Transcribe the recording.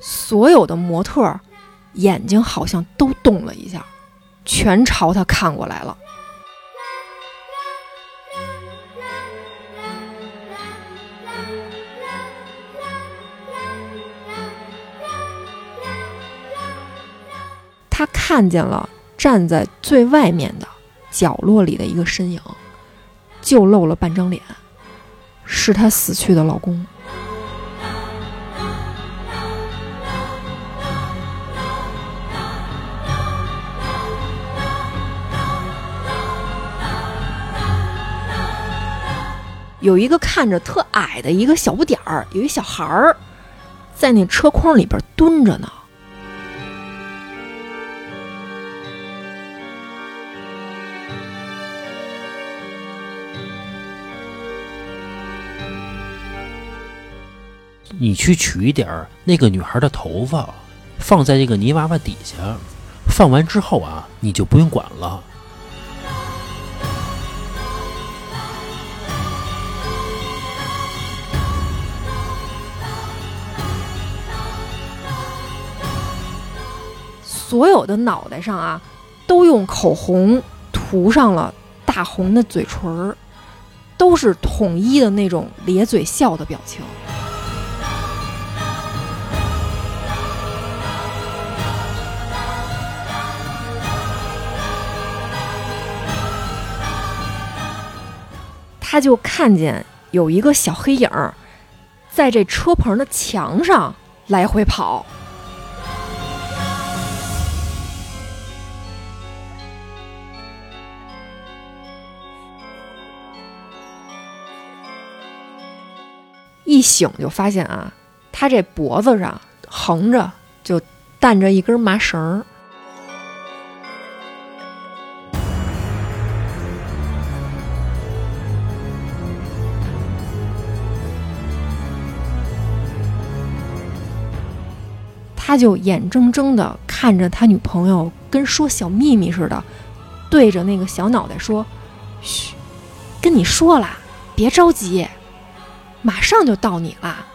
所有的模特眼睛好像都动了一下，全朝他看过来了。他看见了站在最外面的角落里的一个身影，就露了半张脸，是她死去的老公。有一个看着特矮的一个小不点儿，有一小孩儿在那车筐里边蹲着呢。你去取一点儿那个女孩的头发，放在这个泥娃娃底下，放完之后啊，你就不用管了。所有的脑袋上啊，都用口红涂上了大红的嘴唇儿，都是统一的那种咧嘴笑的表情。他就看见有一个小黑影儿，在这车棚的墙上来回跑。一醒就发现啊，他这脖子上横着就担着一根麻绳儿。他就眼睁睁地看着他女朋友跟说小秘密似的，对着那个小脑袋说：“嘘，跟你说了，别着急，马上就到你了。”